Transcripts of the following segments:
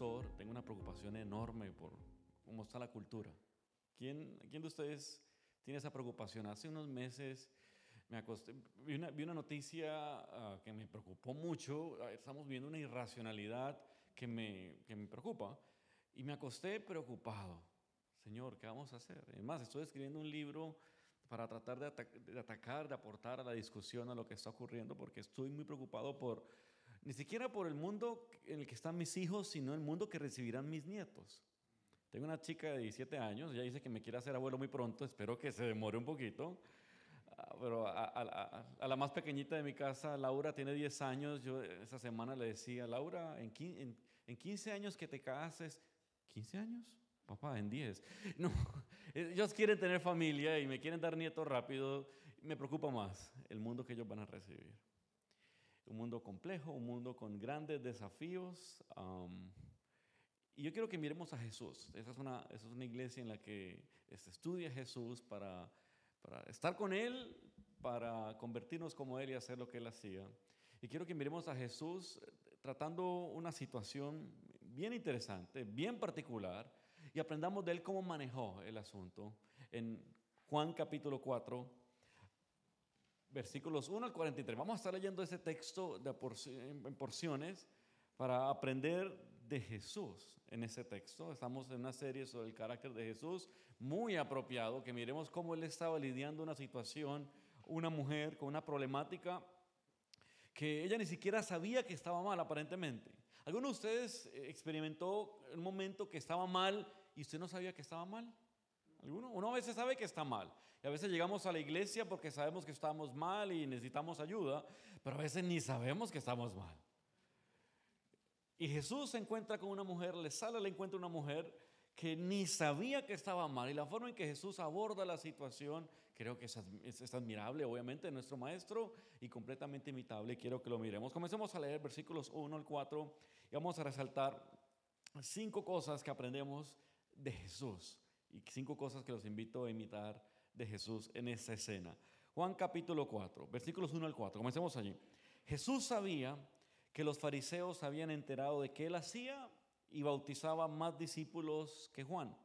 pastor, tengo una preocupación enorme por cómo está la cultura. ¿Quién, quién de ustedes tiene esa preocupación? Hace unos meses me acosté, vi una, vi una noticia ah, que me preocupó mucho. Estamos viendo una irracionalidad que me, que me preocupa. Y me acosté preocupado. Señor, ¿qué vamos a hacer? Además, estoy escribiendo un libro para tratar de, atacar, de aportar a la discusión a lo que está ocurriendo, porque estoy muy preocupado por, ni siquiera por el mundo en el que están mis hijos, sino el mundo que recibirán mis nietos. Tengo una chica de 17 años, ella dice que me quiere hacer abuelo muy pronto, espero que se demore un poquito. Ah, pero a, la más pequeñita de mi casa, Laura, tiene 10 años. Yo esa semana le decía, Laura, en, en 15 años que te cases, ¿15 años? Papá, en 10. No, ellos quieren tener familia y me quieren dar nietos rápido. Me preocupa más el mundo que ellos van a recibir. Un mundo complejo, un mundo con grandes desafíos. y yo quiero que miremos a Jesús. Esa es una, esa es una iglesia en la que se estudia Jesús para, para estar con Él, para convertirnos como Él y hacer lo que Él hacía. Y quiero que miremos a Jesús eh, tratando una situación bien interesante, bien particular, y aprendamos de él cómo manejó el asunto. En Juan capítulo 4, versículos 1 al 43. Vamos a estar leyendo ese texto de en porciones para aprender de Jesús en ese texto. Estamos en una serie sobre el carácter de Jesús, muy apropiado, que miremos cómo él estaba lidiando una situación, una mujer con una problemática que ella ni siquiera sabía que estaba mal aparentemente. ¿Alguno de ustedes eh, experimentó un momento que estaba mal y usted no sabía que estaba mal? ¿Alguno? Uno a veces sabe que está mal. Y a veces llegamos a la iglesia porque sabemos que estamos mal y necesitamos ayuda, pero a veces ni sabemos que estamos mal. Y Jesús se encuentra con una mujer, le sale al encuentro una mujer que ni sabía que estaba mal. Y la forma en que Jesús aborda la situación, creo que es, admirable, obviamente, nuestro maestro y completamente imitable. Quiero que lo miremos. Comencemos a leer versículos 1 al 4 y vamos a resaltar cinco cosas que aprendemos de Jesús y cinco cosas que los invito a imitar de Jesús en esa escena. Juan capítulo 4, versículos 1 al 4. Comencemos allí. Jesús sabía que los fariseos habían enterado de que él hacía y bautizaba más discípulos que Juan,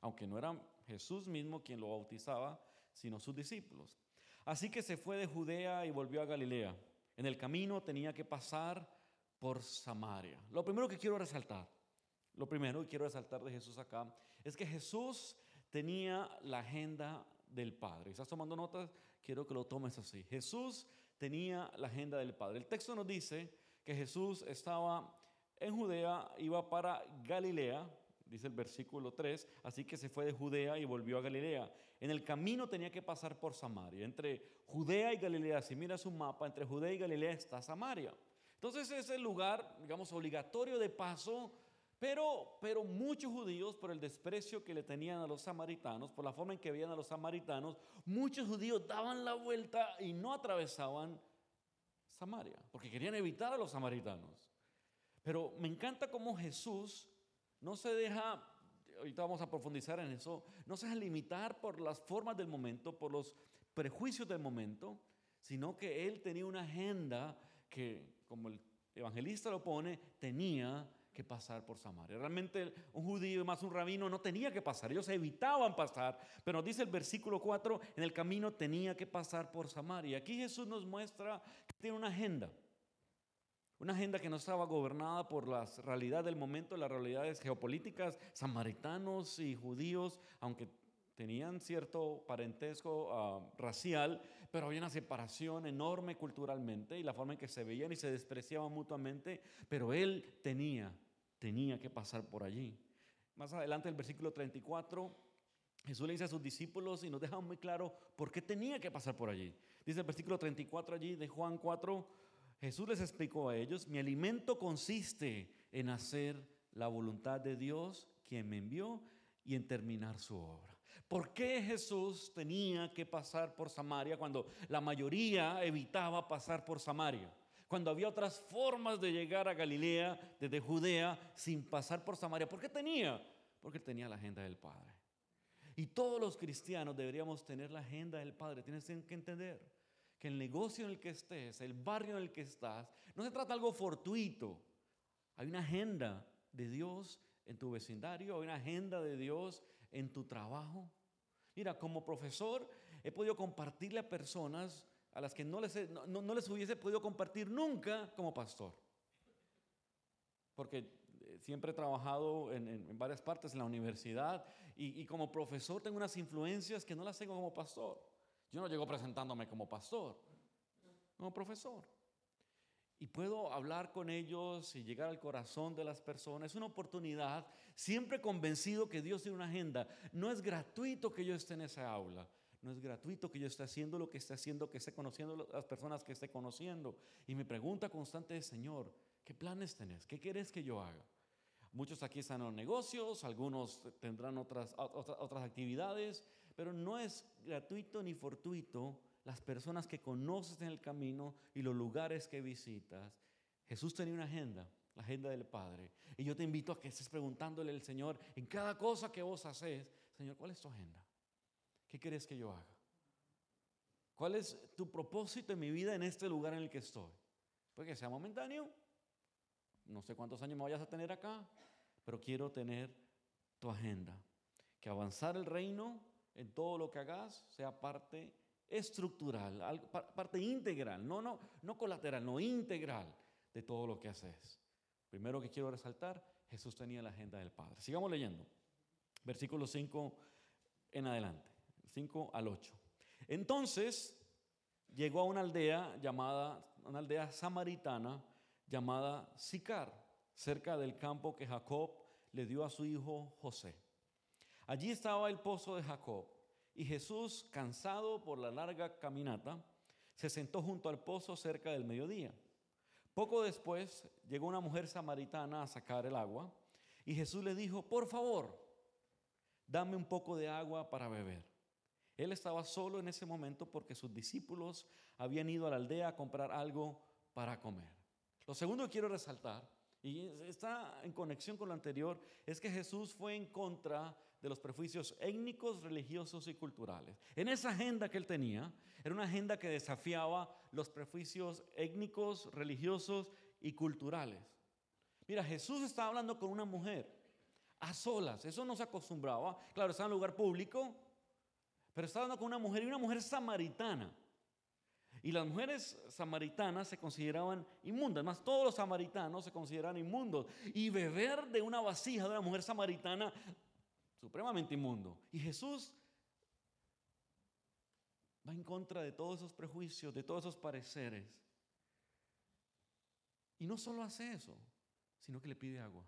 aunque no era Jesús mismo quien lo bautizaba, sino sus discípulos. Así que se fue de Judea y volvió a Galilea. En el camino tenía que pasar por Samaria. Lo primero que quiero resaltar, lo primero que quiero resaltar de Jesús acá, es que Jesús tenía la agenda del Padre. ¿Estás tomando notas? Quiero que lo tomes así. Jesús tenía la agenda del Padre. El texto nos dice que Jesús estaba en Judea, iba para Galilea, dice el versículo 3, así que se fue de Judea y volvió a Galilea. En el camino tenía que pasar por Samaria. Entre Judea y Galilea, si miras un mapa, entre Judea y Galilea está Samaria. Entonces es el lugar, digamos, obligatorio de paso, pero, pero muchos judíos, por el desprecio que le tenían a los samaritanos, por la forma en que veían a los samaritanos, muchos judíos daban la vuelta y no atravesaban Samaria, porque querían evitar a los samaritanos. Pero me encanta cómo Jesús no se deja, ahorita vamos a profundizar en eso, no se deja limitar por las formas del momento, por los prejuicios del momento, sino que él tenía una agenda que, como el evangelista lo pone, tenía que pasar por Samaria. Realmente un judío más un rabino no tenía que pasar, ellos evitaban pasar, pero nos dice el versículo 4, en el camino tenía que pasar por Samaria. Aquí Jesús nos muestra que tiene una agenda. Una agenda que no estaba gobernada por la realidad del momento, las realidades geopolíticas, samaritanos y judíos, aunque tenían cierto parentesco ah, racial, pero había una separación enorme culturalmente y la forma en que se veían y se despreciaban mutuamente, pero él tenía, tenía que pasar por allí. Más adelante, el versículo 34, Jesús le dice a sus discípulos y nos deja muy claro por qué tenía que pasar por allí. Dice el versículo 34 allí de Juan 4, Jesús les explicó a ellos, mi alimento consiste en hacer la voluntad de Dios, quien me envió, y en terminar su obra. ¿Por qué Jesús tenía que pasar por Samaria cuando la mayoría evitaba pasar por Samaria? Cuando había otras formas de llegar a Galilea desde Judea sin pasar por Samaria. ¿Por qué tenía? Porque tenía la agenda del Padre. Y todos los cristianos deberíamos tener la agenda del Padre. Tienes que entender que el negocio en el que estés, el barrio en el que estás, no se trata de algo fortuito. Hay una agenda de Dios en tu vecindario? ¿Hay una agenda de Dios en tu trabajo? Mira, como profesor he podido compartirle a personas a las que no les, no, les hubiese podido compartir nunca como pastor. Porque eh, siempre he trabajado en, varias partes en la universidad y, y, como profesor tengo unas influencias que no las tengo como pastor. Yo no llego presentándome como pastor, como profesor. Y puedo hablar con ellos y llegar al corazón de las personas. Es una oportunidad, siempre convencido que Dios tiene una agenda. No es gratuito que yo esté en esa aula. No es gratuito que yo esté haciendo lo que esté haciendo, que esté conociendo las personas que esté conociendo. Y mi pregunta constante es, Señor, ¿qué planes tenés? ¿Qué quieres que yo haga? Muchos aquí están en negocios, algunos tendrán otras, otras, otras actividades, pero no es gratuito ni fortuito las personas que conoces en el camino y los lugares que visitas. Jesús tenía una agenda, la agenda del Padre. Y yo te invito a que estés preguntándole al Señor en cada cosa que vos haces, Señor, ¿cuál es tu agenda? ¿Qué quieres que yo haga? ¿Cuál es tu propósito en mi vida en este lugar en el que estoy? Puede que sea momentáneo. No sé cuántos años me vayas a tener acá, pero quiero tener tu agenda. Que avanzar el reino en todo lo que hagas sea parte estructural, parte integral, no, no, no colateral, no integral de todo lo que haces. Primero que quiero resaltar, Jesús tenía la agenda del Padre. Sigamos leyendo. Versículo 5 en adelante. 5 al 8. Entonces llegó a una aldea llamada, una aldea samaritana llamada Sicar, cerca del campo que Jacob le dio a su hijo José. Allí estaba el pozo de Jacob y Jesús, cansado por la larga caminata, se sentó junto al pozo cerca del mediodía. Poco después llegó una mujer samaritana a sacar el agua y Jesús le dijo, por favor, dame un poco de agua para beber. Él estaba solo en ese momento porque sus discípulos habían ido a la aldea a comprar algo para comer. Lo segundo que quiero resaltar, y está en conexión con lo anterior, es que Jesús fue en contra de los prejuicios étnicos, religiosos y culturales. En esa agenda que él tenía, era una agenda que desafiaba los prejuicios étnicos, religiosos y culturales. Mira, Jesús estaba hablando con una mujer a solas, eso no se acostumbraba. Claro, estaba en un lugar público, pero estaba hablando con una mujer y una mujer samaritana. Y las mujeres samaritanas se consideraban inmundas, más todos los samaritanos se consideran inmundos. Y beber de una vasija de una mujer samaritana, supremamente inmundo. Y Jesús va en contra de todos esos prejuicios, de todos esos pareceres. Y no solo hace eso, sino que le pide agua.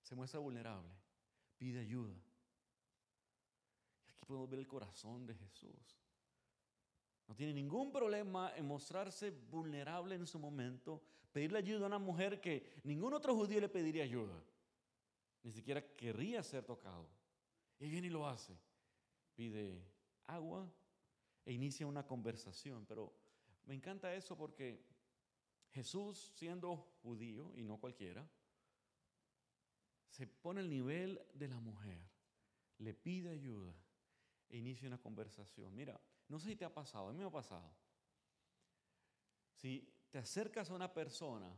Se muestra vulnerable, pide ayuda podemos ver el corazón de Jesús. No tiene ningún problema en mostrarse vulnerable en su momento, pedirle ayuda a una mujer que ningún otro judío le pediría ayuda. Ni siquiera querría ser tocado. Y viene y lo hace. Pide agua e inicia una conversación. Pero me encanta eso porque Jesús, siendo judío y no cualquiera, se pone al nivel de la mujer, le pide ayuda e una conversación. Mira, no sé si te ha pasado, a mí me ha pasado. Si te acercas a una persona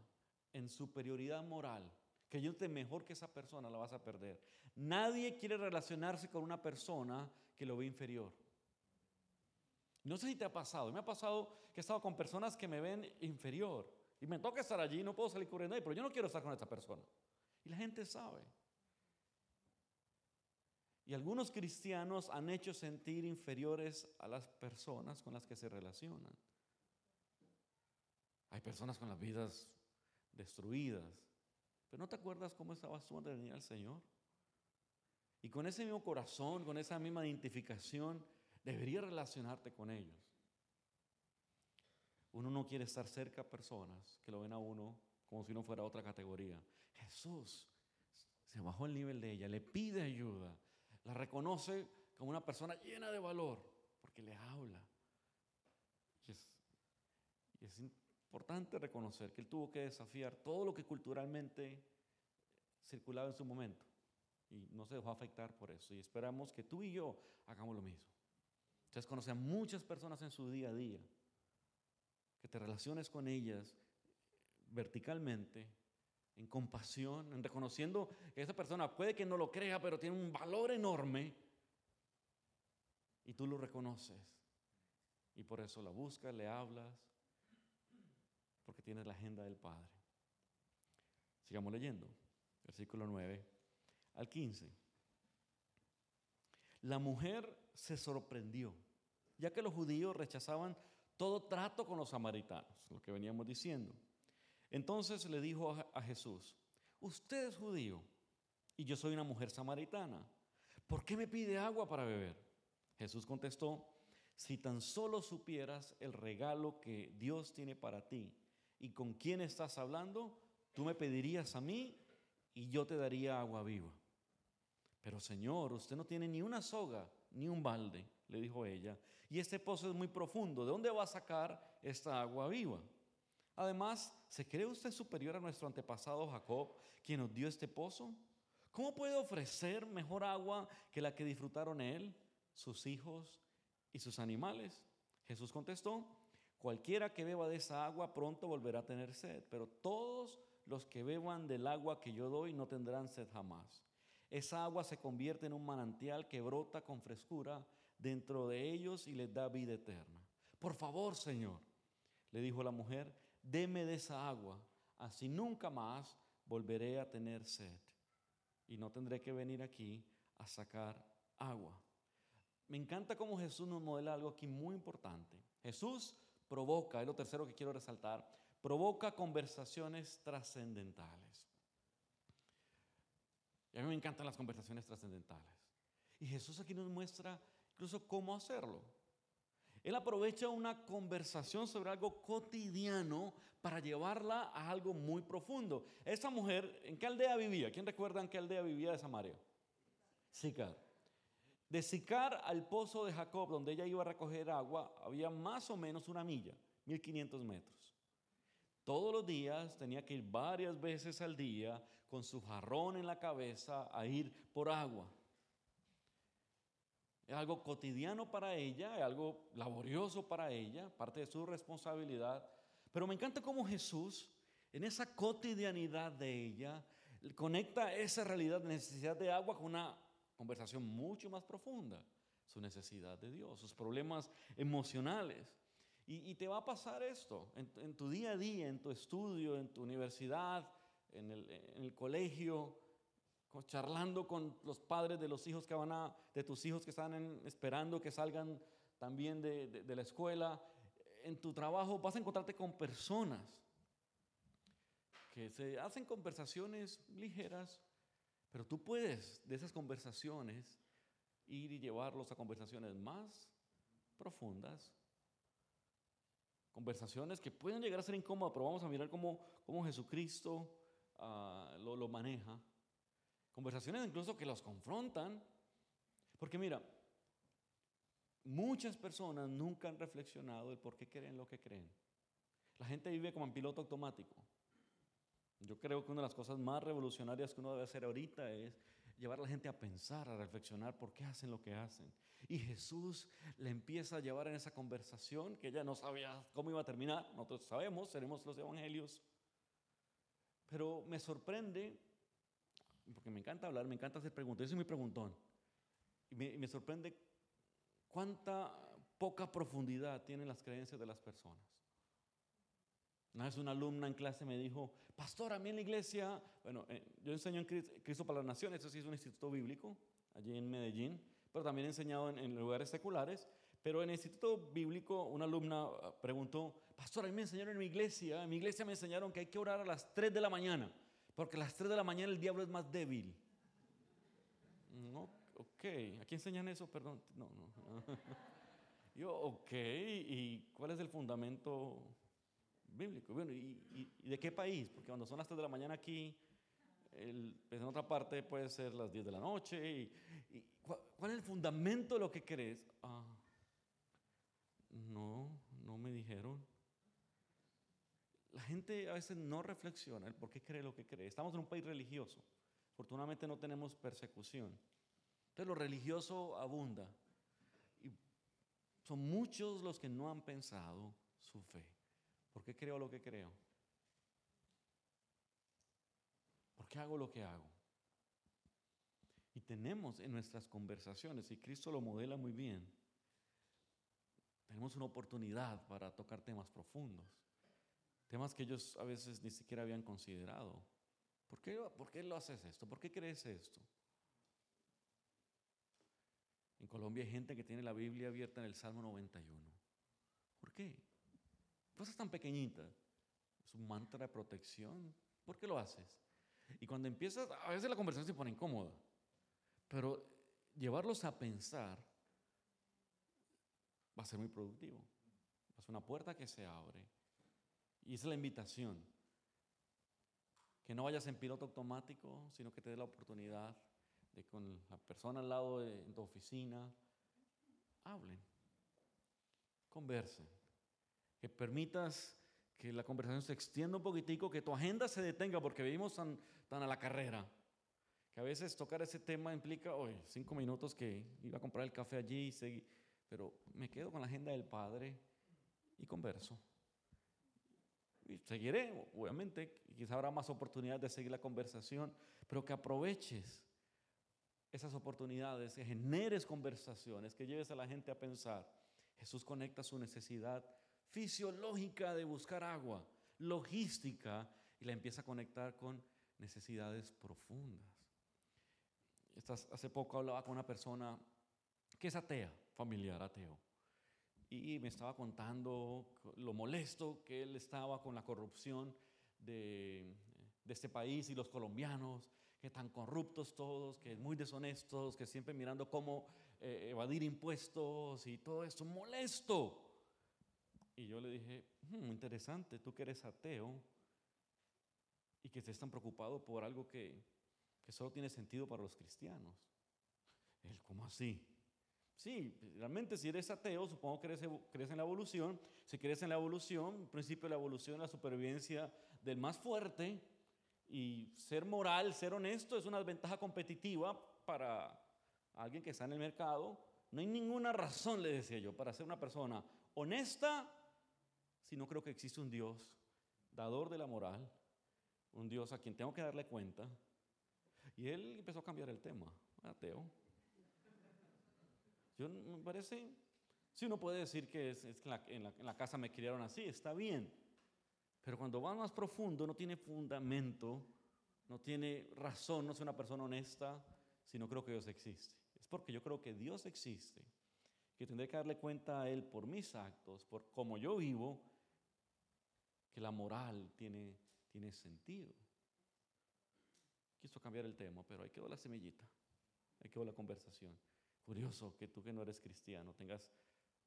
en superioridad moral, que yo te mejor que esa persona, la vas a perder. Nadie quiere relacionarse con una persona que lo ve inferior. No sé si te ha pasado, me ha pasado que he estado con personas que me ven inferior y me toca estar allí, no puedo salir corriendo ahí, pero yo no quiero estar con esa persona. Y la gente sabe. Y algunos cristianos han hecho sentir inferiores a las personas con las que se relacionan. Hay personas con las vidas destruidas. Pero ¿no te acuerdas cómo estabas tú antes de venir al Señor? Y con ese mismo corazón, con esa misma identificación, deberías relacionarte con ellos. Uno no quiere estar cerca a personas que lo ven a uno como si no fuera otra categoría. Jesús se bajó el nivel de ella, le pide ayuda, la reconoce como una persona llena de valor, porque le habla. Y es, importante reconocer que él tuvo que desafiar todo lo que culturalmente circulaba en su momento. Y no se dejó afectar por eso. Y esperamos que tú y yo hagamos lo mismo. Ustedes conocen a muchas personas en su día a día, que te relaciones con ellas verticalmente, en compasión, en reconociendo que esa persona puede que no lo crea, pero tiene un valor enorme y tú lo reconoces. Y por eso la buscas, le hablas, porque tienes la agenda del Padre. Sigamos leyendo, versículo 9 al 15. La mujer se sorprendió, ya que los judíos rechazaban todo trato con los samaritanos, lo que veníamos diciendo. Entonces le dijo a Jesús, usted es judío y yo soy una mujer samaritana. ¿Por qué me pide agua para beber? Jesús contestó, si tan solo supieras el regalo que Dios tiene para ti y con quién estás hablando, tú me pedirías a mí y yo te daría agua viva. Pero Señor, usted no tiene ni una soga ni un balde, le dijo ella, y este pozo es muy profundo. ¿De dónde va a sacar esta agua viva? Además, ¿se cree usted superior a nuestro antepasado Jacob, quien nos dio este pozo? ¿Cómo puede ofrecer mejor agua que la que disfrutaron él, sus hijos y sus animales? Jesús contestó, cualquiera que beba de esa agua pronto volverá a tener sed, pero todos los que beban del agua que yo doy no tendrán sed jamás. Esa agua se convierte en un manantial que brota con frescura dentro de ellos y les da vida eterna. Por favor, Señor, le dijo la mujer, deme de esa agua, así nunca más volveré a tener sed y no tendré que venir aquí a sacar agua. Me encanta cómo Jesús nos modela algo aquí muy importante. Jesús provoca, es lo tercero que quiero resaltar, provoca conversaciones trascendentales. Y a mí me encantan las conversaciones trascendentales. Y Jesús aquí nos muestra incluso cómo hacerlo. Él aprovecha una conversación sobre algo cotidiano para llevarla a algo muy profundo. Esa mujer, ¿en qué aldea vivía? ¿Quién recuerda en qué aldea vivía de Samaria? Sicar. De Sicar al pozo de Jacob, donde ella iba a recoger agua, había más o menos una milla, 1500 metros. Todos los días tenía que ir varias veces al día con su jarrón en la cabeza a ir por agua. Es algo cotidiano para ella, es algo laborioso para ella, parte de su responsabilidad. Pero me encanta cómo Jesús, en esa cotidianidad de ella, conecta esa realidad de necesidad de agua con una conversación mucho más profunda. Su necesidad de Dios, sus problemas emocionales. Y, te va a pasar esto en, tu día a día, en tu estudio, en tu universidad, en el colegio, charlando con los padres de los hijos que van a, de tus hijos que están esperando que salgan también de, la escuela. En tu trabajo vas a encontrarte con personas que se hacen conversaciones ligeras, pero tú puedes de esas conversaciones ir y llevarlos a conversaciones más profundas, conversaciones que pueden llegar a ser incómodas, pero vamos a mirar cómo, cómo Jesucristo lo, lo maneja. Conversaciones incluso que los confrontan. Porque mira, muchas personas nunca han reflexionado el por qué creen lo que creen. La gente vive como en piloto automático. Yo creo que una de las cosas más revolucionarias que uno debe hacer ahorita es llevar a la gente a pensar, a reflexionar por qué hacen lo que hacen. Y Jesús le empieza a llevar en esa conversación que ella no sabía cómo iba a terminar. Nosotros sabemos, seremos los evangelios. Pero me sorprende porque me encanta hablar, me encanta hacer preguntas, yo soy muy preguntón. Y me, sorprende cuánta poca profundidad tienen las creencias de las personas. Una vez una alumna en clase me dijo, pastor, a mí en la iglesia, bueno, eh, yo enseño en Cristo para las Naciones, eso sí es un instituto bíblico, allí en Medellín, pero también he enseñado en, en lugares seculares, pero en el instituto bíblico una alumna ah, preguntó, pastor, a mí me enseñaron en mi iglesia, en mi iglesia me enseñaron que hay que orar a las 3 de la mañana. Porque a las 3 de la mañana el diablo es más débil. No, ok. ¿A quién enseñan eso? Perdón. No, no. Yo, ok. ¿Y cuál es el fundamento bíblico? Bueno, ¿y, de qué país? Porque cuando son las 3 de la mañana aquí, pues en otra parte puede ser las 10 de la noche. Y, ¿cuál, es el fundamento de lo que crees? Ah, no, no me dijeron. La gente a veces no reflexiona el por qué cree lo que cree. Estamos en un país religioso. Afortunadamente no tenemos persecución. Entonces lo religioso abunda. Y son muchos los que no han pensado su fe. ¿Por qué creo lo que creo? qué hago lo que hago? Y tenemos en nuestras conversaciones, y Cristo lo modela muy bien, tenemos una oportunidad para tocar temas profundos, temas que ellos a veces ni siquiera habían considerado. ¿Por qué, ¿Por qué lo haces esto? ¿Por qué crees esto? En Colombia hay gente que tiene la Biblia abierta en el Salmo 91. ¿Por qué? Cosas tan pequeñitas. Es un mantra de protección. ¿Por qué lo haces? Y cuando empiezas, a veces la conversación se pone incómoda, pero llevarlos a pensar va a ser muy productivo. Es una puerta que se abre. Y es la invitación. Que no vayas en piloto automático, sino que te dé la oportunidad de con la persona al lado de tu oficina, hablen, conversen, que permitas que la conversación se extienda un poquitico, que tu agenda se detenga, porque vivimos tan, tan a la carrera, que a veces tocar ese tema implica, hoy cinco minutos que iba a comprar el café allí, y pero me quedo con la agenda del Padre y converso. Seguiré, obviamente, quizá habrá más oportunidades de seguir la conversación, pero que aproveches esas oportunidades, que generes conversaciones, que lleves a la gente a pensar. Jesús conecta su necesidad fisiológica de buscar agua, logística, y la empieza a conectar con necesidades profundas. Hace poco hablaba con una persona que es atea, familiar ateo, y me estaba contando lo molesto que él estaba con la corrupción de, de este país y los colombianos, que tan corruptos todos, que muy deshonestos, que siempre mirando cómo eh, evadir impuestos y todo esto, molesto. Y yo le dije, hmm, interesante, tú que eres ateo y que estés tan preocupado por algo que, que solo tiene sentido para los cristianos. Él, ¿cómo así? Sí, realmente si eres ateo, supongo que crees, en la evolución. Si crees en la evolución, principio de la evolución, la supervivencia del más fuerte, y ser moral, ser honesto es una ventaja competitiva para alguien que está en el mercado. No hay ninguna razón, le decía yo, para ser una persona honesta si no creo que existe un Dios dador de la moral, un Dios a quien tengo que darle cuenta. Y él empezó a cambiar el tema, ateo. Yo me parece, si uno puede decir que es, en, la, casa me criaron así, está bien. Pero cuando va más profundo no tiene fundamento, no tiene razón, no es una persona honesta, sino creo que Dios existe. Es porque yo creo que Dios existe, que tendré que darle cuenta a Él por mis actos, por cómo yo vivo, que la moral tiene, tiene sentido. Quiso cambiar el tema, pero ahí quedó la semillita, ahí quedó la conversación. Curioso que tú que no eres cristiano tengas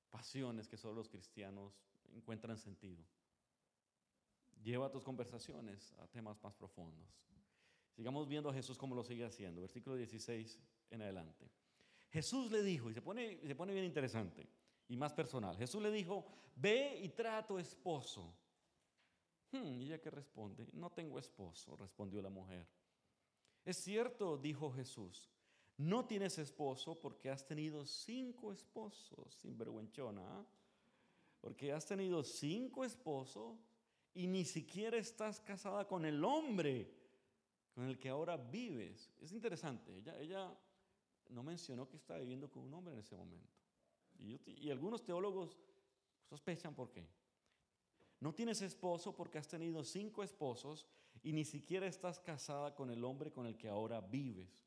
pasiones que solo los cristianos encuentran sentido. Lleva tus conversaciones a temas más profundos. Sigamos viendo a Jesús como lo sigue haciendo. Versículo 16 en adelante. Jesús le dijo, y se pone, se pone bien interesante y más personal. Jesús le dijo, ve y trae tu esposo. Hmm, y ella que responde, no tengo esposo, respondió la mujer. Es cierto, dijo Jesús, no tienes esposo porque has tenido cinco esposos, sinvergüenchona, ¿ah? porque has tenido cinco esposos y ni siquiera estás casada con el hombre con el que ahora vives. Es interesante, ella, ella no mencionó que estaba viviendo con un hombre en ese momento. Y, algunos teólogos sospechan por qué. No tienes esposo porque has tenido cinco esposos y ni siquiera estás casada con el hombre con el que ahora vives.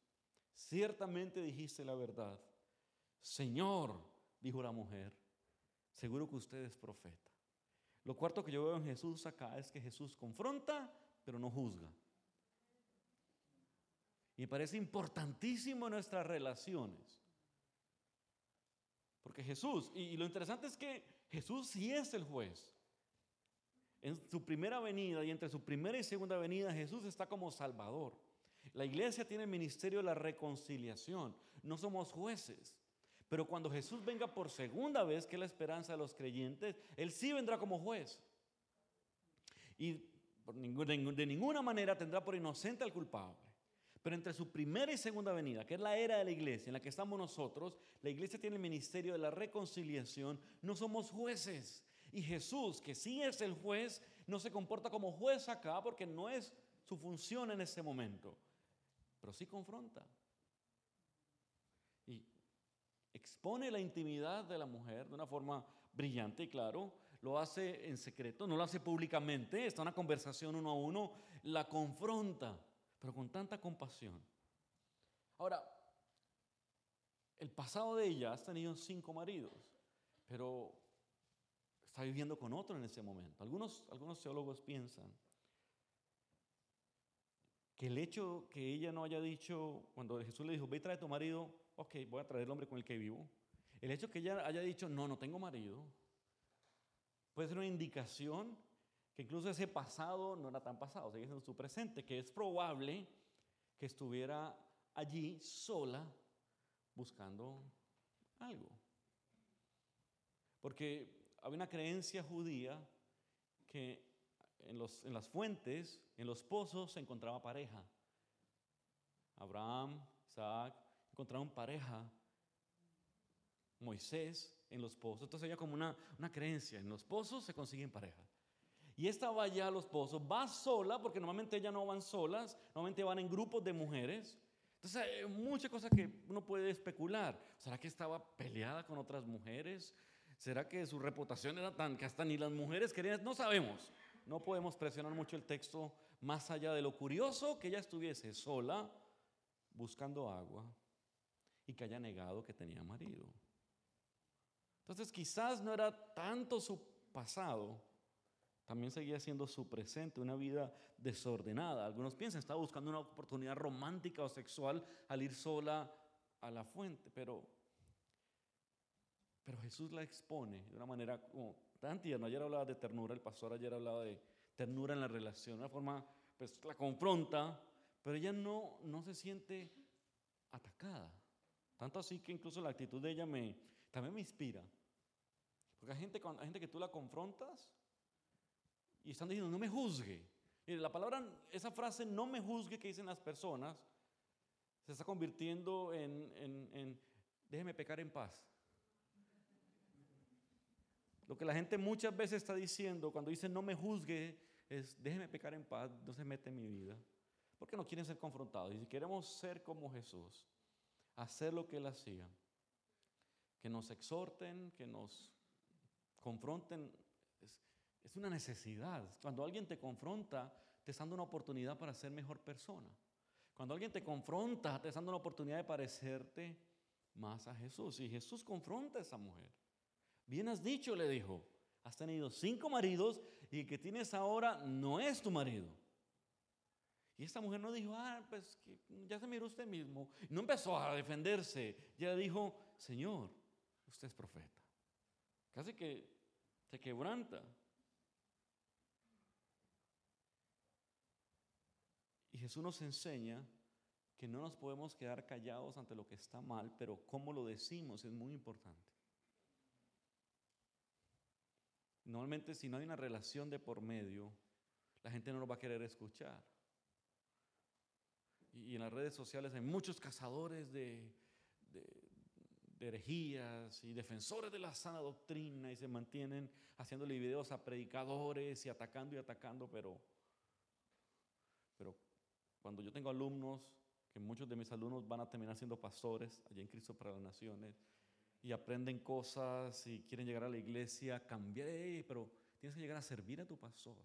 Ciertamente dijiste la verdad. Señor, dijo la mujer, seguro que usted es profeta. Lo cuarto que yo veo en Jesús acá es que Jesús confronta, pero no juzga. Y parece importantísimo en nuestras relaciones. Porque Jesús, y, lo interesante es que Jesús sí es el juez. En su primera venida y entre su primera y segunda venida, Jesús está como Salvador. La iglesia tiene el ministerio de la reconciliación. No somos jueces. Pero cuando Jesús venga por segunda vez, que es la esperanza de los creyentes, Él sí vendrá como juez. Y de ninguna manera tendrá por inocente al culpable. Pero entre su primera y segunda venida, que es la era de la iglesia en la que estamos nosotros, la iglesia tiene el ministerio de la reconciliación. No somos jueces. Y Jesús, que sí es el juez, no se comporta como juez acá porque no es su función en ese momento, pero sí confronta. Y expone la intimidad de la mujer de una forma brillante y claro, lo hace en secreto, no lo hace públicamente, está una conversación uno a uno, la confronta, pero con tanta compasión. Ahora, el pasado de ella ha tenido cinco maridos, pero está viviendo con otro en ese momento. Algunos, algunos teólogos piensan que el hecho que ella no haya dicho, cuando Jesús le dijo, ve y trae a tu marido, ok, voy a traer el hombre con el que vivo. El hecho que ella haya dicho, no, no tengo marido, puede ser una indicación que incluso ese pasado no era tan pasado, sigue siendo su presente, que es probable que estuviera allí sola buscando algo. Porque había una creencia judía que en, los, en las fuentes, en los pozos, se encontraba pareja. Abraham, Isaac, encontraron pareja. Moisés en los pozos. Entonces había como una, una creencia, en los pozos se consiguen pareja. Y esta va allá a los pozos, va sola, porque normalmente ellas no van solas, normalmente van en grupos de mujeres. Entonces hay muchas cosas que uno puede especular. ¿Será que estaba peleada con otras mujeres? ¿Será que su reputación era tan que hasta ni las mujeres querían? No sabemos. No podemos presionar mucho el texto más allá de lo curioso que ella estuviese sola buscando agua y que haya negado que tenía marido. Entonces quizás no era tanto su pasado, también seguía siendo su presente, una vida desordenada. Algunos piensan, estaba buscando una oportunidad romántica o sexual al ir sola a la fuente, pero pero Jesús la expone de una manera como tan tierna. Ayer hablaba de ternura, el pastor ayer hablaba de ternura en la relación, una forma, pues la confronta, pero ella no, no se siente atacada. Tanto así que incluso la actitud de ella me, también me inspira. Porque hay gente, hay gente que tú la confrontas y están diciendo, no me juzgue. Y la palabra, esa frase, no me juzgue que dicen las personas, se está convirtiendo en, en, en déjeme pecar en paz. Lo que la gente muchas veces está diciendo cuando dice no me juzgue es déjeme pecar en paz, no se mete en mi vida. Porque no quieren ser confrontados. Y si queremos ser como Jesús, hacer lo que Él hacía, que nos exhorten, que nos confronten, es, es una necesidad. Cuando alguien te confronta, te está dando una oportunidad para ser mejor persona. Cuando alguien te confronta, te está dando una oportunidad de parecerte más a Jesús. Y Jesús confronta a esa mujer. Bien has dicho, le dijo, has tenido cinco maridos y el que tienes ahora no es tu marido. Y esta mujer no dijo, ah, pues ya se miró usted mismo. No empezó a defenderse. Ya dijo, Señor, usted es profeta. Casi que se quebranta. Y Jesús nos enseña que no nos podemos quedar callados ante lo que está mal, pero cómo lo decimos es muy importante. Normalmente si no hay una relación de por medio, la gente no lo va a querer escuchar. Y, en las redes sociales hay muchos cazadores de, de, herejías y defensores de la sana doctrina y se mantienen haciéndole videos a predicadores y atacando y atacando, pero, pero cuando yo tengo alumnos, que muchos de mis alumnos van a terminar siendo pastores allá en Cristo para las Naciones, y aprenden cosas y quieren llegar a la iglesia, cambiar, pero tienes que llegar a servir a tu pastor.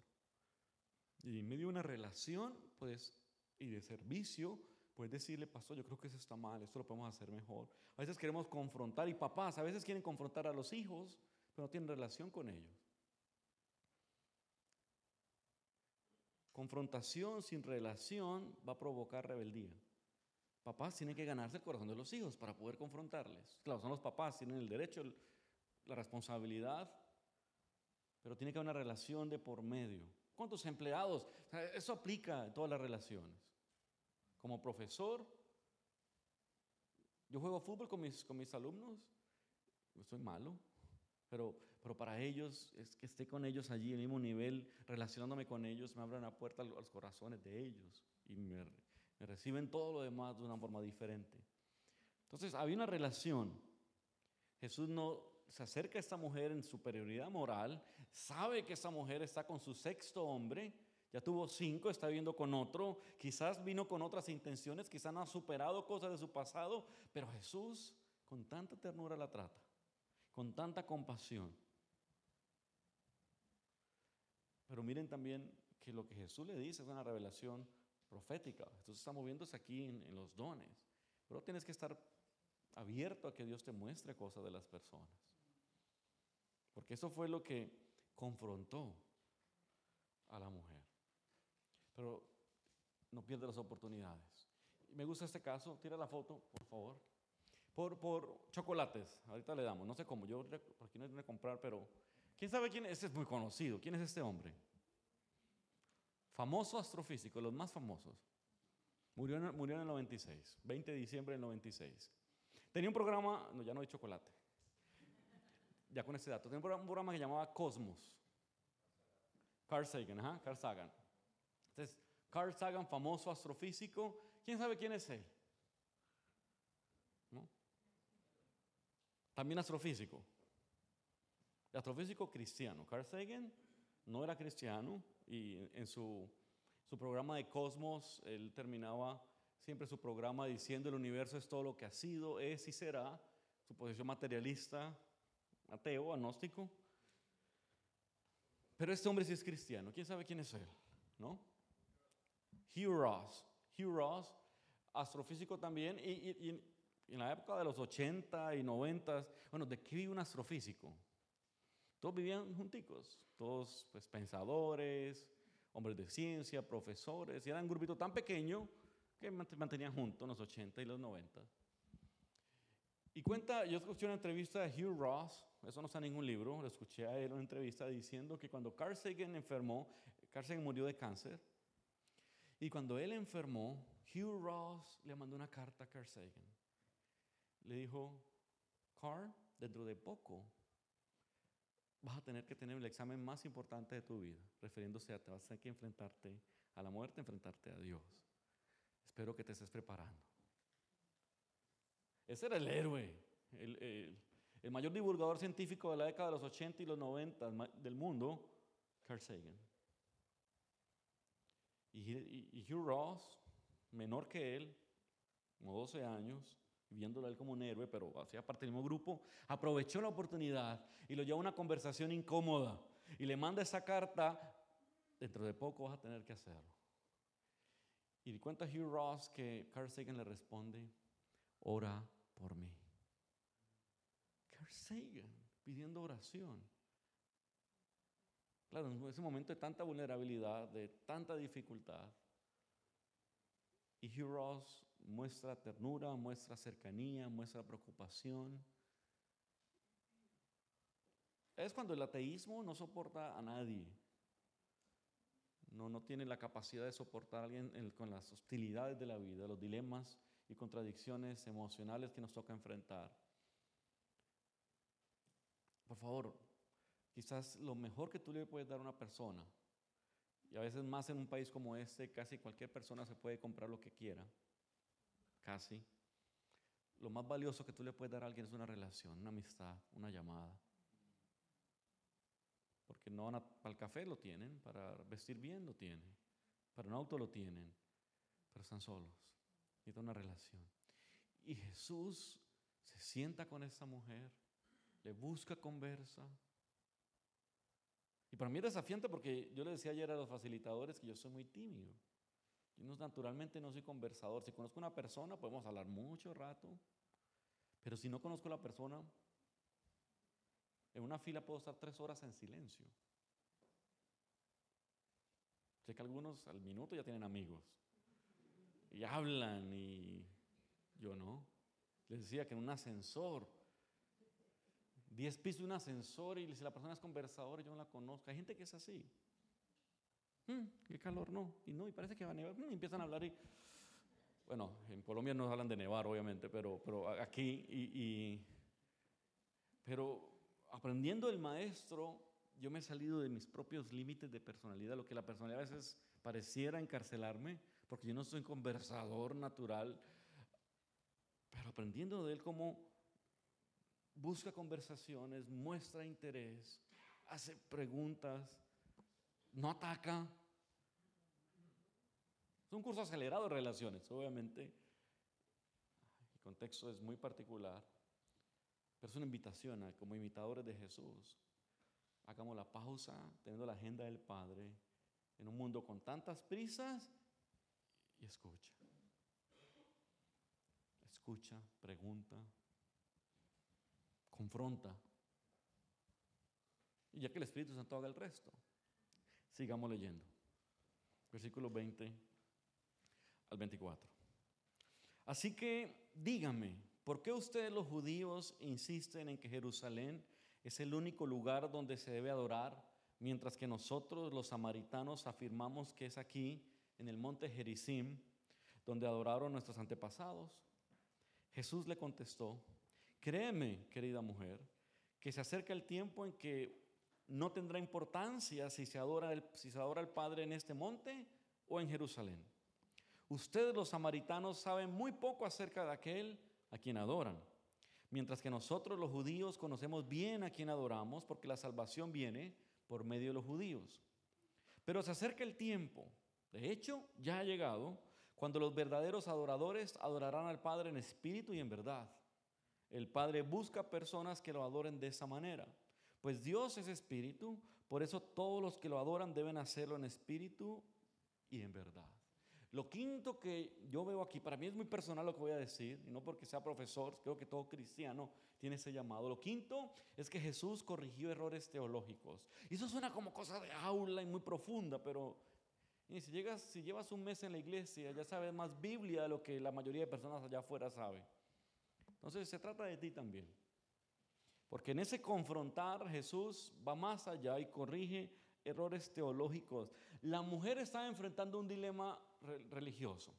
Y en medio de una relación, pues, y de servicio, puedes decirle, pastor, yo creo que eso está mal, esto lo podemos hacer mejor. A veces queremos confrontar, y papás a veces quieren confrontar a los hijos, pero no tienen relación con ellos. Confrontación sin relación va a provocar rebeldía. Papás tienen que ganarse el corazón de los hijos para poder confrontarles. Claro, son los papás, tienen el derecho, la responsabilidad, pero tiene que haber una relación de por medio. ¿Cuántos empleados? eso aplica en todas las relaciones. Como profesor, yo juego fútbol con mis, con mis alumnos, yo soy malo, pero, pero para ellos es que esté con ellos allí, el mismo nivel, relacionándome con ellos, me abren la puerta a los corazones de ellos y me reciben todo lo demás de una forma diferente. Entonces, había una relación. Jesús no se acerca a esta mujer en superioridad moral, sabe que esta mujer está con su sexto hombre, Ya tuvo cinco, está viviendo con otro, quizás vino con otras intenciones, quizás no ha superado cosas de su pasado, pero Jesús con tanta ternura la trata, con tanta compasión. Pero miren también que lo que Jesús le dice es una revelación profética. Entonces está moviéndose aquí en, en los dones. Pero tienes que estar abierto a que Dios te muestre cosas de las personas. Porque eso fue lo que confrontó a la mujer. Pero no pierde las oportunidades. Me gusta este caso, tira la foto, por favor. Por, por chocolates, ahorita le damos, no sé cómo, yo por aquí no hay que comprar, pero ¿quién sabe quién es? Este es muy conocido. ¿Quién es este hombre? Famoso astrofísico, los más famosos. Murió en, el 96, 20 de diciembre del 96. Tenía un programa, no, ya no hay chocolate. Ya con ese dato. Tenía un programa, que llamaba Cosmos. Carl Sagan, Carl Sagan. Entonces, Carl Sagan, famoso astrofísico, ¿quién sabe quién es él? ¿No? También astrofísico. Astrofísico cristiano. Carl Sagan no era cristiano y en su, su programa de Cosmos, él terminaba siempre su programa diciendo el universo es todo lo que ha sido, es y será, su posición materialista, ateo, agnóstico. Pero este hombre sí es cristiano, ¿quién sabe quién es él? ¿No? Hugh Ross. Hugh Ross, astrofísico también, y, en la época de los 80 y 90, bueno, ¿de qué vive un astrofísico? Todos vivían junticos, todos pues, pensadores, hombres de ciencia, profesores, y era un grupito tan pequeño que mantenían juntos los 80 y los 90. Y cuenta, yo escuché una entrevista de Hugh Ross, eso no está en ningún libro, lo escuché a él en una entrevista diciendo que cuando Carl Sagan enfermó, Carl Sagan murió de cáncer, y cuando él enfermó, Hugh Ross le mandó una carta a Carl Sagan. Le dijo, Carl, dentro de poco vas a tener que tener el examen más importante de tu vida, refiriéndose a te vas a tener que enfrentarte a la muerte, enfrentarte a Dios. Espero que te estés preparando. Ese era el héroe, el, mayor divulgador científico de la década de los 80 y los 90 del mundo, Carl Sagan. Y, Hugh Ross, menor que él, como 12 años, viéndolo a él como un héroe, pero hacía parte del mismo grupo, aprovechó la oportunidad y lo llevó a una conversación incómoda y le manda esa carta, dentro de poco vas a tener que hacerlo. Y cuenta Hugh Ross que Carl Sagan le responde, ora por mí. Carl Sagan pidiendo oración. Claro, en ese momento de tanta vulnerabilidad, de tanta dificultad. Y Hugh Ross muestra ternura, muestra cercanía, muestra preocupación. Es cuando el ateísmo no soporta a nadie no, no tiene la capacidad de soportar a alguien con las hostilidades de la vida, los dilemas y contradicciones emocionales que nos toca enfrentar. Por favor, quizás lo mejor que tú le puedes dar a una persona, y a veces más en un país como este, casi cualquier persona se puede comprar lo que quiera, casi. Lo más valioso que tú le puedes dar a alguien es una relación, una amistad, una llamada. Porque no para el café lo tienen, para vestir bien lo tienen, para un auto lo tienen, pero están solos. Necesitan una relación. Y Jesús se sienta con esta mujer, le busca conversa. Y para mí es desafiante porque yo le decía ayer a los facilitadores que yo soy muy tímido. Yo naturalmente no soy conversador. Si conozco una persona podemos hablar mucho rato, pero si no conozco a la persona, en una fila puedo estar tres horas en silencio. Sé que algunos al minuto ya tienen amigos y hablan y yo no. Les decía que en un ascensor, diez pisos de un ascensor y si la persona es conversadora yo no la conozco. Hay gente que es así. Mm, qué calor, no. Y no, y parece que va a nevar. Mm, empiezan a hablar y... Bueno, en Colombia no hablan de nevar, obviamente, pero, pero aquí y pero aprendiendo del maestro, yo me he salido de mis propios límites de personalidad, lo que la personalidad a veces pareciera encarcelarme, porque yo no soy conversador natural, pero aprendiendo de él cómo busca conversaciones, muestra interés, hace preguntas, no ataca, un curso acelerado de relaciones, obviamente. El contexto es muy particular, pero es una invitación a, como imitadores de Jesús. Hagamos la pausa, teniendo la agenda del Padre, en un mundo con tantas prisas, y escucha. Escucha, pregunta, confronta. Y ya que el Espíritu Santo haga el resto, sigamos leyendo. Versículo 20 al 24. Así que dígame, ¿por qué ustedes los judíos insisten en que Jerusalén es el único lugar donde se debe adorar, mientras que nosotros los samaritanos afirmamos que es aquí, en el monte Gerizim, donde adoraron nuestros antepasados? Jesús le contestó, créeme, querida mujer, que se acerca el tiempo en que no tendrá importancia si se adora si se adora al Padre en este monte o en Jerusalén. Ustedes los samaritanos saben muy poco acerca de aquel a quien adoran, mientras que nosotros los judíos conocemos bien a quien adoramos porque la salvación viene por medio de los judíos. Pero se acerca el tiempo, de hecho ya ha llegado, cuando los verdaderos adoradores adorarán al Padre en espíritu y en verdad. El Padre busca personas que lo adoren de esa manera. Pues Dios es espíritu, por eso todos los que lo adoran deben hacerlo en espíritu y en verdad. Lo quinto que yo veo aquí, para mí es muy personal lo que voy a decir, y no porque sea profesor, creo que todo cristiano tiene ese llamado. Lo quinto es que Jesús corrigió errores teológicos. Y eso suena como cosa de aula y muy profunda, pero si, llegas, si llevas un mes en la iglesia, ya sabes más Biblia de lo que la mayoría de personas allá afuera sabe. Entonces se trata de ti también. Porque en ese confrontar Jesús va más allá y corrige errores teológicos. La mujer está enfrentando un dilema religioso.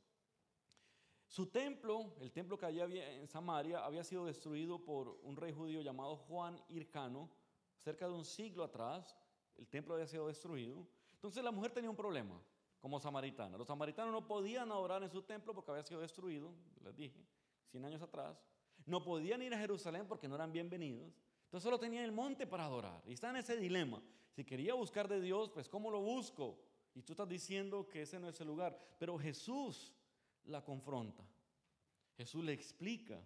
Su templo, el templo que había en Samaria, había sido destruido por un rey judío llamado Juan Hircano, cerca de un siglo atrás. El templo había sido destruido. Entonces la mujer tenía un problema como samaritana. Los samaritanos no podían adorar en su templo porque había sido destruido, les dije, 100 años atrás. No podían ir a Jerusalén porque no eran bienvenidos. Entonces solo tenían el monte para adorar. Y está en ese dilema. Si quería buscar de Dios, pues ¿cómo lo busco? Y tú estás diciendo que ese no es el lugar. Pero Jesús la confronta. Jesús le explica.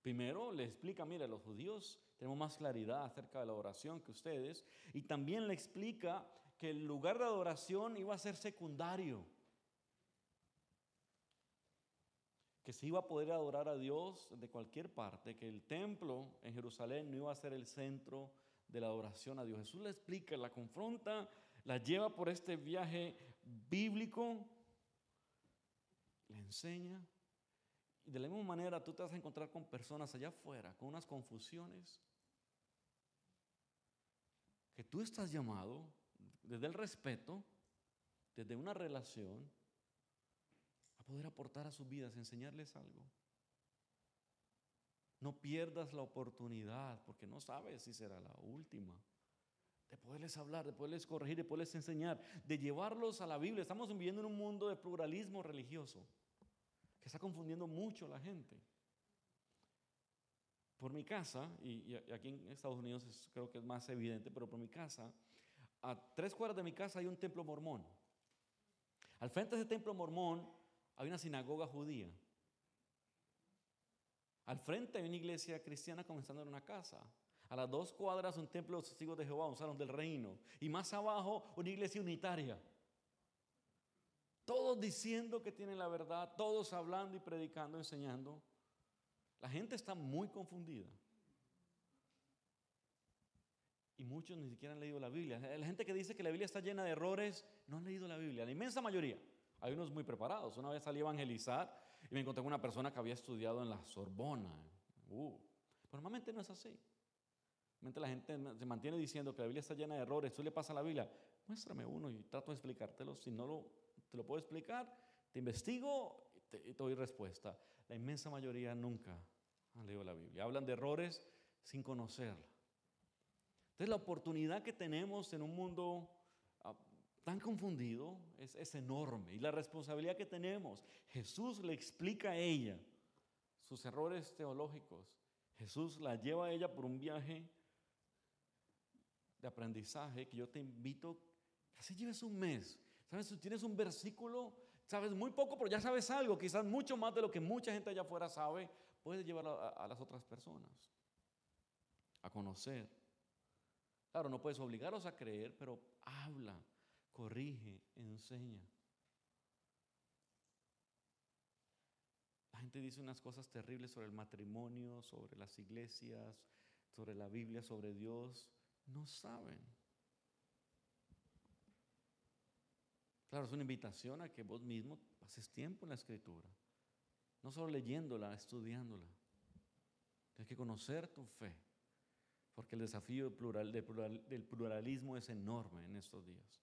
Primero le explica, mire, los judíos tenemos más claridad acerca de la oración que ustedes. Y también le explica que el lugar de adoración iba a ser secundario. que se iba a poder adorar a Dios de cualquier parte, que el templo en Jerusalén no iba a ser el centro de la adoración a Dios. Jesús la explica, la confronta, la lleva por este viaje bíblico, le enseña. Y de la misma manera tú te vas a encontrar con personas allá afuera, con unas confusiones, que tú estás llamado desde el respeto, desde una relación, poder aportar a sus vidas, enseñarles algo. No pierdas la oportunidad, porque no sabes si será la última, de poderles hablar, de poderles corregir, de poderles enseñar, de llevarlos a la Biblia. Estamos viviendo en un mundo de pluralismo religioso que está confundiendo mucho a la gente. Por mi casa, y, aquí en Estados Unidos creo que es más evidente, pero por mi casa, a tres cuadras de mi casa hay un templo mormón. Al frente de ese templo mormón hay una sinagoga judía. Al frente hay una iglesia cristiana comenzando en una casa. A las dos cuadras un templo de los testigos de Jehová, un salón del reino. Y más abajo una iglesia unitaria. Todos diciendo que tienen la verdad, todos hablando y predicando, enseñando. La gente está muy confundida. Y muchos ni siquiera han leído la Biblia. La gente que dice que la Biblia está llena de errores, no han leído la Biblia. La inmensa mayoría. Hay unos muy preparados. Una vez salí a evangelizar y me encontré con una persona que había estudiado en la Sorbona. Uh, normalmente no es así. La gente se mantiene diciendo que la Biblia está llena de errores. Tú le pasas la Biblia, muéstrame uno y trato de explicártelo. Si no lo, te lo puedo explicar, te investigo y te, doy respuesta. La inmensa mayoría nunca han leído la Biblia. Hablan de errores sin conocerla. Entonces la oportunidad que tenemos en un mundo tan confundido es, es enorme. Y la responsabilidad que tenemos, Jesús le explica a ella sus errores teológicos. Jesús la lleva a ella por un viaje de aprendizaje que yo te invito, así lleves un mes. ¿Sabes? Si tienes un versículo, sabes muy poco, pero ya sabes algo, quizás mucho más de lo que mucha gente allá afuera sabe, puedes llevar a, las otras personas a conocer. Claro, no puedes obligarlos a creer, pero habla, corrige, enseña. La gente dice unas cosas terribles sobre el matrimonio, sobre las iglesias, sobre la Biblia, sobre Dios. No saben. Claro, es una invitación a que vos mismo pases tiempo en la escritura. No solo leyéndola, estudiándola. Tienes que conocer tu fe. Porque el desafío plural, del pluralismo es enorme en estos días.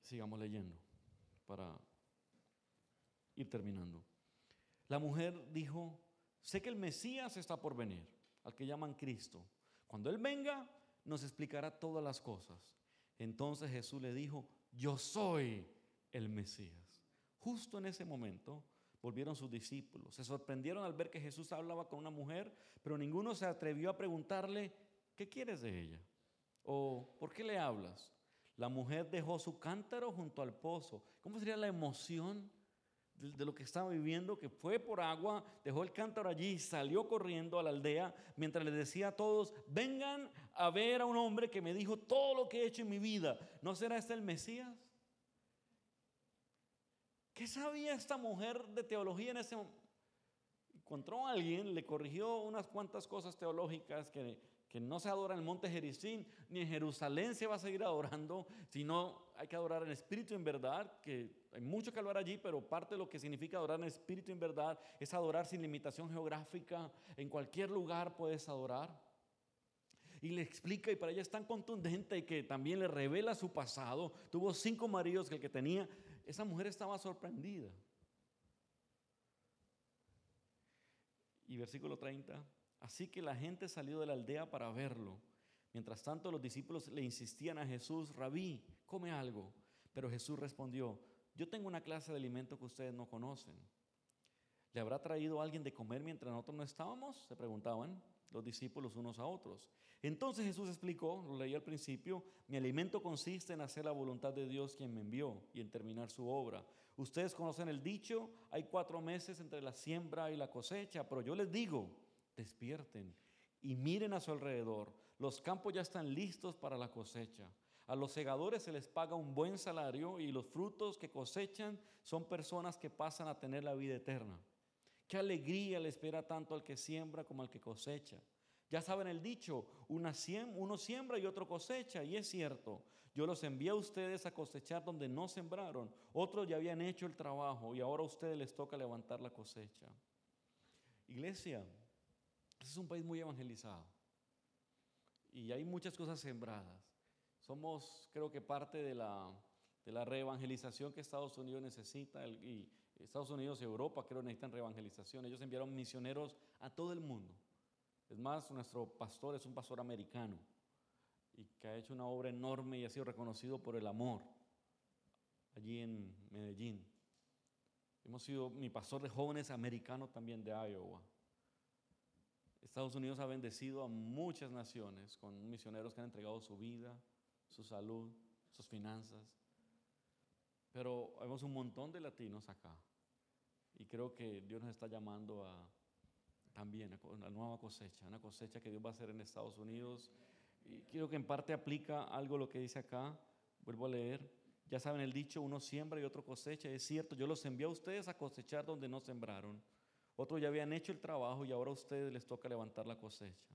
Sigamos leyendo para ir terminando. La mujer dijo, sé que el Mesías está por venir, al que llaman Cristo. Cuando Él venga, nos explicará todas las cosas. Entonces Jesús le dijo, yo soy el Mesías. Justo en ese momento volvieron sus discípulos. Se sorprendieron al ver que Jesús hablaba con una mujer, pero ninguno se atrevió a preguntarle, ¿qué quieres de ella? ¿O por qué le hablas? La mujer dejó su cántaro junto al pozo. ¿Cómo sería la emoción de, lo que estaba viviendo? Que fue por agua, dejó el cántaro allí salió corriendo a la aldea mientras le decía a todos, vengan a ver a un hombre que me dijo todo lo que he hecho en mi vida. ¿No será este el Mesías? ¿Qué sabía esta mujer de teología en ese momento? Encontró a alguien, le corrigió unas cuantas cosas teológicas que, que no se adora en el monte Jericín, ni en Jerusalén se va a seguir adorando, sino hay que adorar en espíritu en verdad, que hay mucho que hablar allí, pero parte de lo que significa adorar en espíritu en verdad es adorar sin limitación geográfica, en cualquier lugar puedes adorar y le explica y para ella es tan contundente y que también le revela su pasado. Tuvo cinco maridos que el que tenía, esa mujer estaba sorprendida. Y versículo 30, así que la gente salió de la aldea para verlo. Mientras tanto los discípulos le insistían a Jesús, rabí, come algo. Pero Jesús respondió, yo tengo una clase de alimento que ustedes no conocen. ¿Le habrá traído alguien de comer mientras nosotros no estábamos? Se preguntaban los discípulos unos a otros. Entonces Jesús explicó, lo leí al principio, mi alimento consiste en hacer la voluntad de Dios quien me envió y en terminar su obra. Ustedes conocen el dicho, hay cuatro meses entre la siembra y la cosecha, pero yo les digo, despierten y miren a su alrededor. Los campos ya están listos para la cosecha. A los segadores se les paga un buen salario y los frutos que cosechan son personas que pasan a tener la vida eterna. Qué alegría le espera tanto al que siembra como al que cosecha. Ya saben el dicho, uno siembra y otro cosecha, y es cierto. Yo los envié a ustedes a cosechar donde no sembraron. Otros ya habían hecho el trabajo y ahora a ustedes les toca levantar la cosecha. Iglesia, este es un país muy evangelizado y hay muchas cosas sembradas. Somos, creo que, parte de la, de la reevangelización que Estados Unidos necesita y Estados Unidos y Europa creo necesitan reevangelización. Ellos enviaron misioneros a todo el mundo. Es más, nuestro pastor es un pastor americano y que ha hecho una obra enorme y ha sido reconocido por el amor allí en Medellín. Hemos sido, mi pastor de jóvenes americano también de Iowa. Estados Unidos ha bendecido a muchas naciones con misioneros que han entregado su vida, su salud, sus finanzas. Pero vemos un montón de latinos acá. Y creo que Dios nos está llamando a, también una nueva cosecha, una cosecha que Dios va a hacer en Estados Unidos. Y quiero que en parte aplica algo lo que dice acá. Vuelvo a leer. Ya saben el dicho, uno siembra y otro cosecha. Es cierto, yo los envié a ustedes a cosechar donde no sembraron. Otros ya habían hecho el trabajo y ahora a ustedes les toca levantar la cosecha.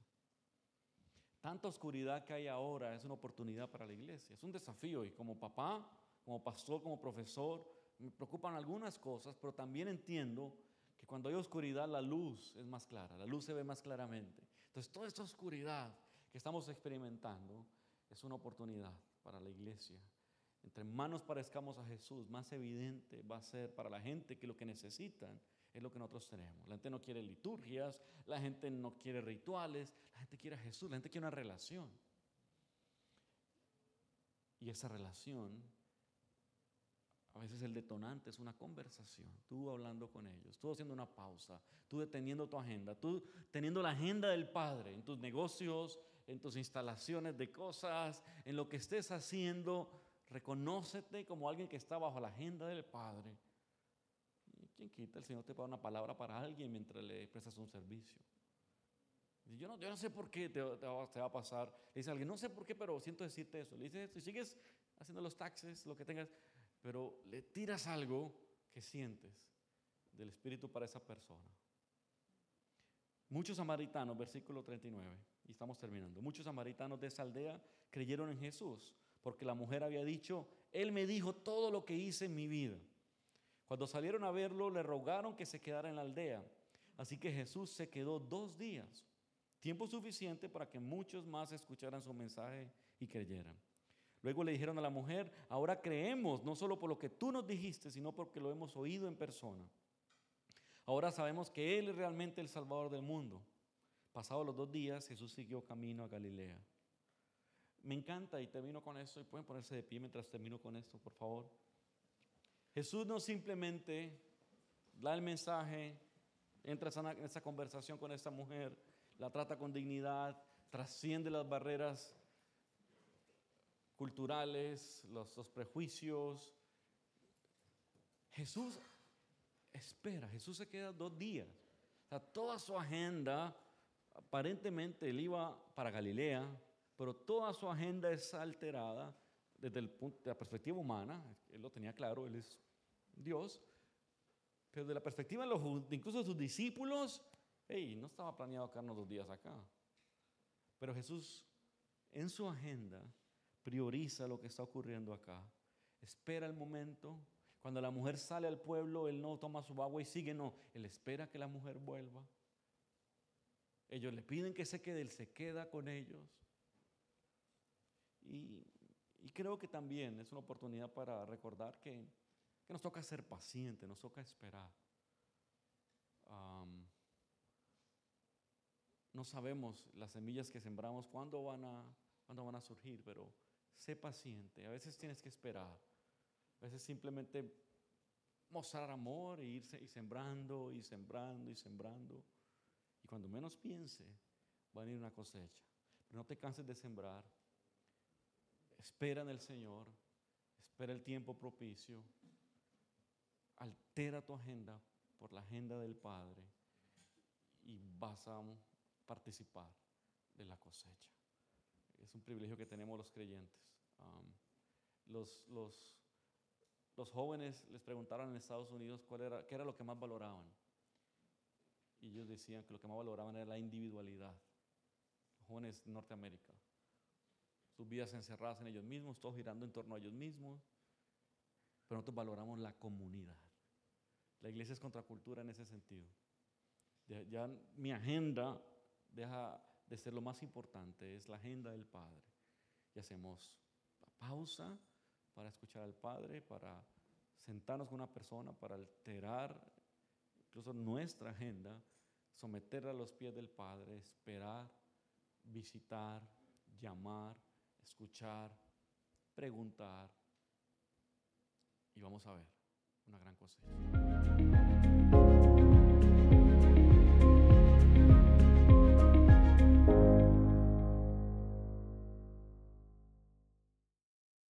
Tanta oscuridad que hay ahora es una oportunidad para la iglesia. Es un desafío y como papá, como pastor, como profesor, me preocupan algunas cosas, pero también entiendo que cuando hay oscuridad la luz es más clara, la luz se ve más claramente. Entonces toda esta oscuridad que estamos experimentando es una oportunidad para la iglesia. Entre más nos parezcamos a Jesús, más evidente va a ser para la gente que lo que necesitan es lo que nosotros tenemos. La gente no quiere liturgias, la gente no quiere rituales, la gente quiere a Jesús, la gente quiere una relación. Y esa relación a veces el detonante es una conversación, tú hablando con ellos, tú haciendo una pausa, tú deteniendo tu agenda, tú teniendo la agenda del Padre en tus negocios, en tus instalaciones de cosas, en lo que estés haciendo, Reconócete como alguien que está bajo la agenda del Padre. ¿Y quién quita? El Señor te paga una palabra para alguien mientras le prestas un servicio. Yo no, yo no sé por qué te, va, a pasar. Le dice a alguien, no sé por qué, pero siento decirte eso. Le dice, si sigues haciendo los taxes, lo que tengas, pero le tiras algo que sientes del Espíritu para esa persona. Muchos samaritanos, versículo 39, y estamos terminando, muchos samaritanos de esa aldea creyeron en Jesús porque la mujer había dicho, Él me dijo todo lo que hice en mi vida. Cuando salieron a verlo, le rogaron que se quedara en la aldea. Así que Jesús se quedó dos días, tiempo suficiente para que muchos más escucharan su mensaje y creyeran. Luego le dijeron a la mujer, ahora creemos, no solo por lo que tú nos dijiste, sino porque lo hemos oído en persona. Ahora sabemos que Él es realmente el Salvador del mundo. Pasados los dos días, Jesús siguió camino a Galilea. Me encanta y termino con esto y pueden ponerse de pie mientras termino con esto, por favor. Jesús no simplemente da el mensaje, entra en esa conversación con esta mujer, la trata con dignidad, trasciende las barreras culturales, los, prejuicios. Jesús espera, Jesús se queda dos días. toda su agenda, aparentemente él iba para Galilea, pero toda su agenda es alterada desde el punto, de la perspectiva humana, él lo tenía claro, él es Dios, pero de la perspectiva de los, incluso de sus discípulos, hey, no estaba planeado quedarnos dos días acá. Pero Jesús en su agenda prioriza lo que está ocurriendo acá, espera el momento. Cuando la mujer sale al pueblo, él no toma su agua y sigue, no, él espera que la mujer vuelva. Ellos le piden que se quede, él se queda con ellos. Y, creo que también es una oportunidad para recordar que, nos toca ser pacientes, nos toca esperar. no sabemos las semillas que sembramos cuándo van, a, surgir, pero sé paciente. A veces tienes que esperar. A veces simplemente mostrar amor e irse sembrando y sembrando y sembrando. Y cuando menos piense, va a venir una cosecha. No te canses de sembrar. Espera en el Señor, espera el tiempo propicio, altera tu agenda por la agenda del Padre y vas a participar de la cosecha. Es un privilegio que tenemos los creyentes. Um, los, los, los, jóvenes les preguntaron en Estados Unidos qué era lo que más valoraban. Y ellos decían que lo que más valoraban era la individualidad. Los jóvenes de Norteamérica sus vidas encerradas en ellos mismos, todos girando en torno a ellos mismos, pero nosotros valoramos la comunidad. La iglesia es contracultura en ese sentido. Ya mi agenda deja de ser lo más importante, es la agenda del Padre. Y hacemos pausa para escuchar al Padre, para sentarnos con una persona, para alterar incluso nuestra agenda, someterla a los pies del Padre, esperar, visitar, llamar, escuchar, preguntar y vamos a ver una gran cosecha.